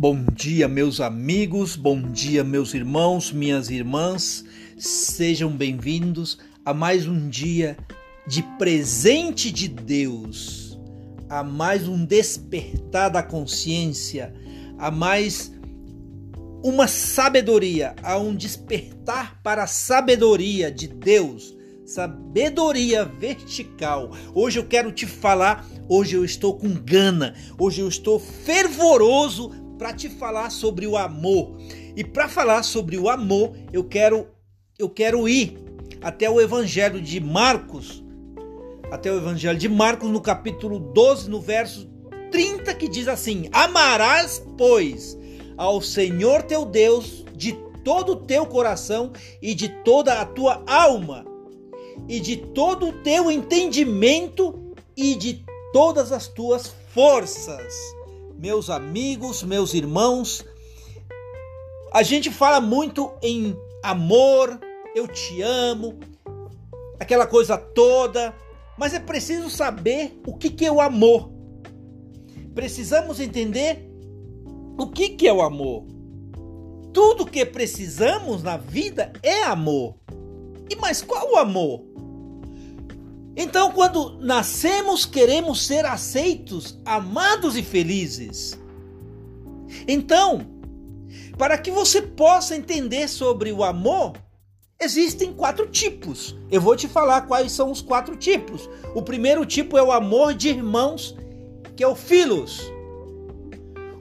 Bom dia, meus amigos, bom dia, meus irmãos, minhas irmãs. Sejam bem-vindos a mais um dia de presente de Deus, a mais um despertar da consciência, a mais uma sabedoria, a um despertar para a sabedoria de Deus, sabedoria vertical. Hoje eu quero te falar, hoje eu estou com gana, hoje eu estou fervoroso para te falar sobre o amor. E para falar sobre o amor, eu quero eu quero ir até o evangelho de Marcos, até o evangelho de Marcos no capítulo 12, no verso 30 que diz assim: Amarás, pois, ao Senhor teu Deus de todo o teu coração e de toda a tua alma e de todo o teu entendimento e de todas as tuas forças meus amigos, meus irmãos. A gente fala muito em amor, eu te amo, aquela coisa toda, mas é preciso saber o que, que é o amor. Precisamos entender o que, que é o amor. Tudo que precisamos na vida é amor. E mas qual o amor? Então, quando nascemos, queremos ser aceitos, amados e felizes. Então, para que você possa entender sobre o amor, existem quatro tipos. Eu vou te falar quais são os quatro tipos. O primeiro tipo é o amor de irmãos, que é o filos.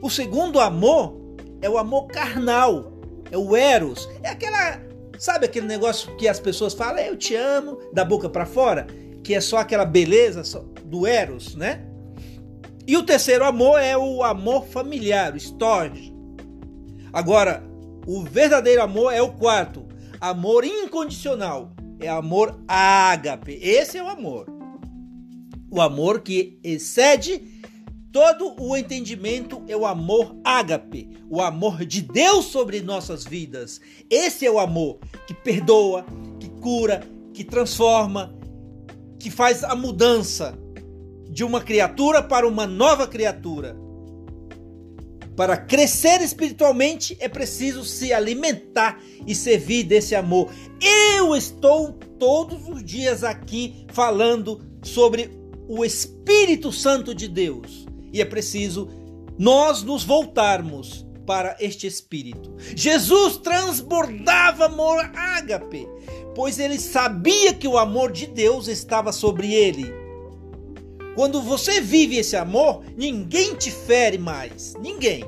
O segundo amor é o amor carnal, é o eros. É aquela, sabe aquele negócio que as pessoas falam, eu te amo, da boca para fora? Que é só aquela beleza do Eros, né? E o terceiro amor é o amor familiar, o storge. Agora, o verdadeiro amor é o quarto, amor incondicional, é amor ágape. Esse é o amor. O amor que excede todo o entendimento é o amor ágape, o amor de Deus sobre nossas vidas. Esse é o amor que perdoa, que cura, que transforma, que faz a mudança de uma criatura para uma nova criatura. Para crescer espiritualmente é preciso se alimentar e servir desse amor. Eu estou todos os dias aqui falando sobre o Espírito Santo de Deus e é preciso nós nos voltarmos para este Espírito. Jesus transbordava amor ágape pois ele sabia que o amor de Deus estava sobre ele. Quando você vive esse amor, ninguém te fere mais, ninguém.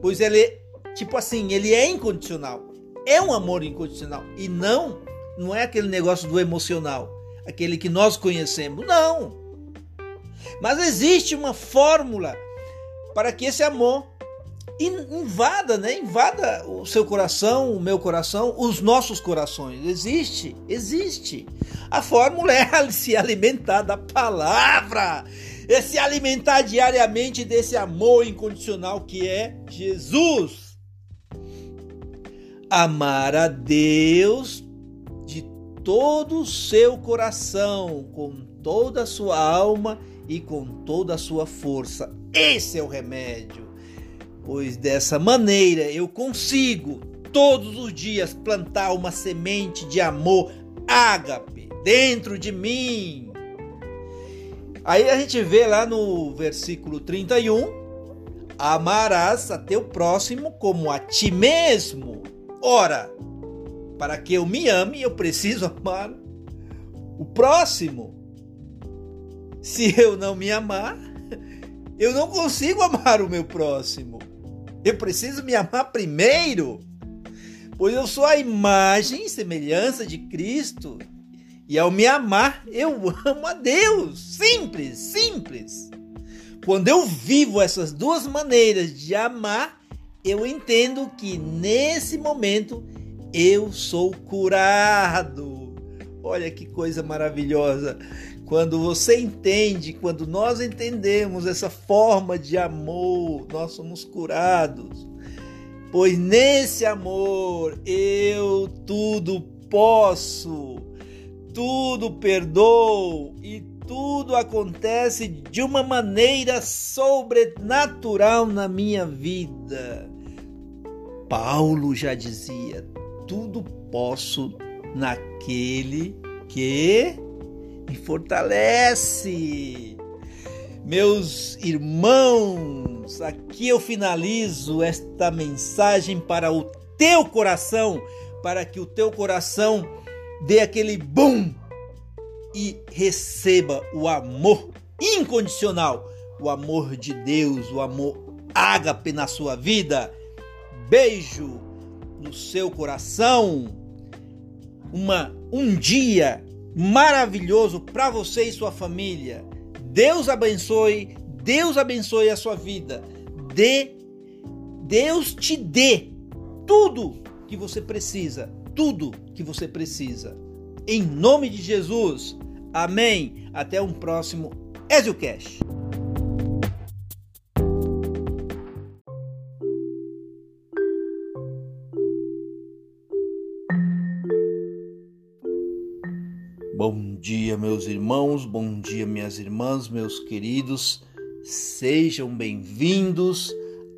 Pois ele, tipo assim, ele é incondicional. É um amor incondicional e não não é aquele negócio do emocional, aquele que nós conhecemos, não. Mas existe uma fórmula para que esse amor invada, né? Invada o seu coração, o meu coração, os nossos corações. Existe, existe. A fórmula é se alimentar da palavra, é se alimentar diariamente desse amor incondicional que é Jesus. Amar a Deus de todo o seu coração, com toda a sua alma e com toda a sua força. Esse é o remédio pois dessa maneira eu consigo todos os dias plantar uma semente de amor ágape dentro de mim. Aí a gente vê lá no versículo 31: Amarás a teu próximo como a ti mesmo. Ora, para que eu me ame, eu preciso amar o próximo. Se eu não me amar, eu não consigo amar o meu próximo. Eu preciso me amar primeiro, pois eu sou a imagem e semelhança de Cristo. E ao me amar, eu amo a Deus. Simples, simples. Quando eu vivo essas duas maneiras de amar, eu entendo que nesse momento eu sou curado. Olha que coisa maravilhosa. Quando você entende, quando nós entendemos essa forma de amor, nós somos curados. Pois nesse amor eu tudo posso, tudo perdoo e tudo acontece de uma maneira sobrenatural na minha vida. Paulo já dizia: tudo posso naquele que me fortalece. Meus irmãos, aqui eu finalizo esta mensagem para o teu coração, para que o teu coração dê aquele boom e receba o amor incondicional, o amor de Deus, o amor ágape na sua vida. Beijo no seu coração. Uma um dia maravilhoso para você e sua família. Deus abençoe, Deus abençoe a sua vida. Dê Deus te dê tudo que você precisa, tudo que você precisa. Em nome de Jesus. Amém. Até um próximo EzioCast. Dia, meus irmãos, bom dia, minhas irmãs, meus queridos. Sejam bem-vindos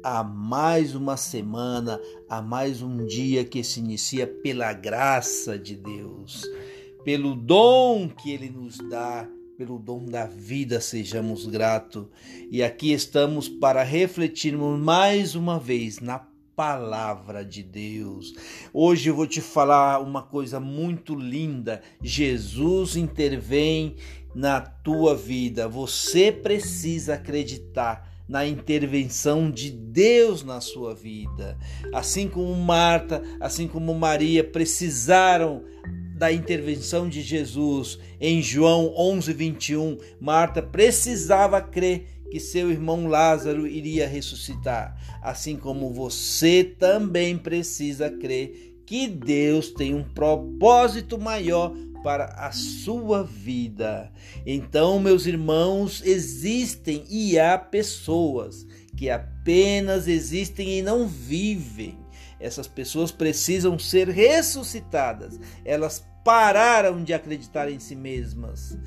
a mais uma semana, a mais um dia que se inicia pela graça de Deus pelo dom que Ele nos dá, pelo dom da vida, sejamos gratos. E aqui estamos para refletirmos mais uma vez na palavra de Deus. Hoje eu vou te falar uma coisa muito linda. Jesus intervém na tua vida. Você precisa acreditar na intervenção de Deus na sua vida. Assim como Marta, assim como Maria precisaram da intervenção de Jesus em João 11, 21, Marta precisava crer que seu irmão Lázaro iria ressuscitar, assim como você também precisa crer que Deus tem um propósito maior para a sua vida. Então, meus irmãos, existem e há pessoas que apenas existem e não vivem. Essas pessoas precisam ser ressuscitadas. Elas pararam de acreditar em si mesmas,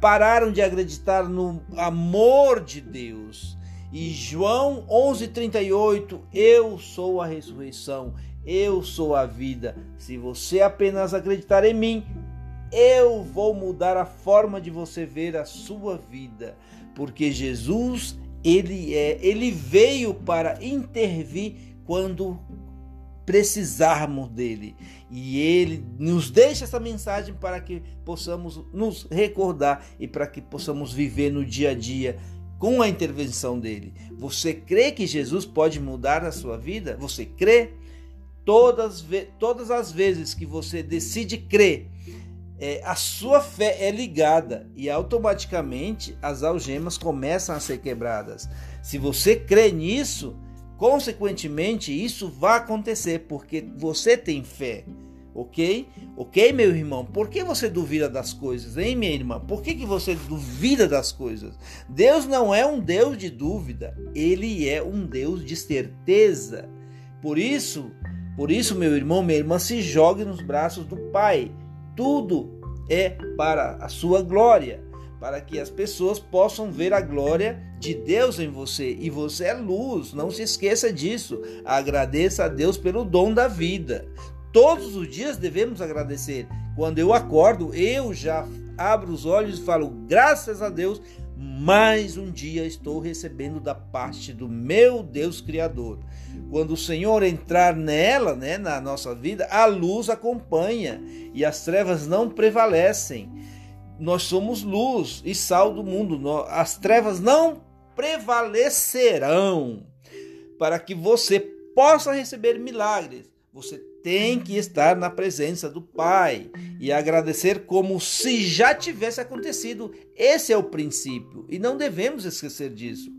pararam de acreditar no amor de Deus. E João 11:38, eu sou a ressurreição, eu sou a vida. Se você apenas acreditar em mim, eu vou mudar a forma de você ver a sua vida, porque Jesus, ele é, ele veio para intervir quando precisarmos dele. E ele nos deixa essa mensagem para que possamos nos recordar e para que possamos viver no dia a dia com a intervenção dele. Você crê que Jesus pode mudar a sua vida? Você crê? Todas, todas as vezes que você decide crer, é, a sua fé é ligada e automaticamente as algemas começam a ser quebradas. Se você crê nisso, Consequentemente, isso vai acontecer porque você tem fé. Ok? Ok, meu irmão? Por que você duvida das coisas, hein, minha irmã? Por que, que você duvida das coisas? Deus não é um Deus de dúvida, ele é um Deus de certeza. Por isso, por isso, meu irmão, minha irmã, se jogue nos braços do Pai. Tudo é para a sua glória para que as pessoas possam ver a glória de Deus em você. E você é luz, não se esqueça disso. Agradeça a Deus pelo dom da vida. Todos os dias devemos agradecer. Quando eu acordo, eu já abro os olhos e falo: graças a Deus, mais um dia estou recebendo da parte do meu Deus Criador. Quando o Senhor entrar nela, né, na nossa vida, a luz acompanha e as trevas não prevalecem nós somos luz e sal do mundo. As trevas não prevalecerão. Para que você possa receber milagres, você tem que estar na presença do Pai e agradecer como se já tivesse acontecido. Esse é o princípio e não devemos esquecer disso.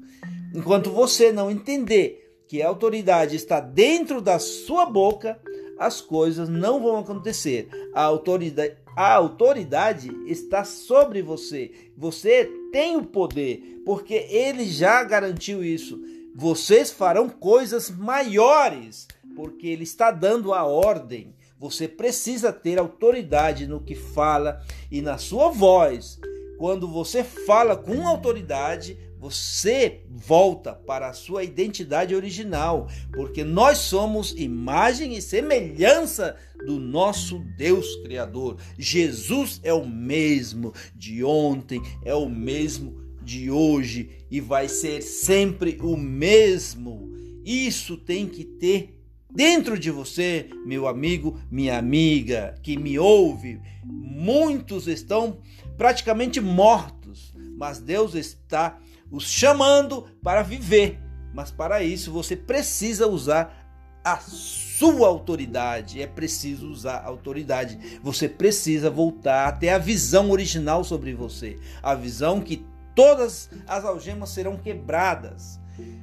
Enquanto você não entender que a autoridade está dentro da sua boca, as coisas não vão acontecer. A autoridade, a autoridade está sobre você. Você tem o poder, porque ele já garantiu isso. Vocês farão coisas maiores, porque ele está dando a ordem. Você precisa ter autoridade no que fala e na sua voz. quando você fala com autoridade, você volta para a sua identidade original, porque nós somos imagem e semelhança do nosso Deus Criador. Jesus é o mesmo de ontem, é o mesmo de hoje e vai ser sempre o mesmo. Isso tem que ter dentro de você, meu amigo, minha amiga, que me ouve. Muitos estão praticamente mortos, mas Deus está os chamando para viver. Mas para isso você precisa usar a sua autoridade. É preciso usar a autoridade. Você precisa voltar até a visão original sobre você, a visão que todas as algemas serão quebradas.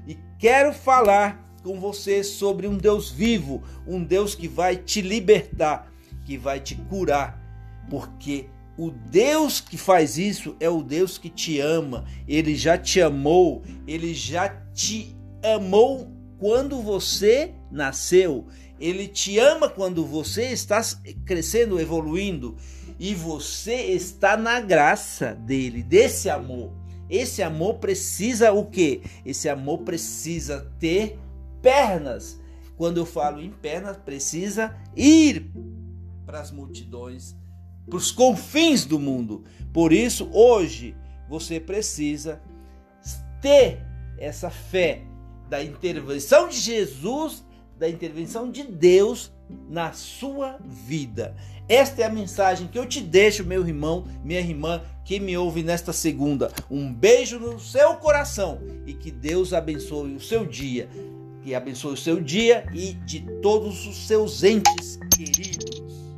E quero falar com você sobre um Deus vivo, um Deus que vai te libertar, que vai te curar, porque o Deus que faz isso é o Deus que te ama. Ele já te amou, ele já te amou quando você nasceu. Ele te ama quando você está crescendo, evoluindo e você está na graça dele, desse amor. Esse amor precisa o quê? Esse amor precisa ter pernas. Quando eu falo em pernas, precisa ir para as multidões para os confins do mundo. Por isso, hoje, você precisa ter essa fé da intervenção de Jesus, da intervenção de Deus na sua vida. Esta é a mensagem que eu te deixo, meu irmão, minha irmã, que me ouve nesta segunda. Um beijo no seu coração e que Deus abençoe o seu dia. Que abençoe o seu dia e de todos os seus entes queridos.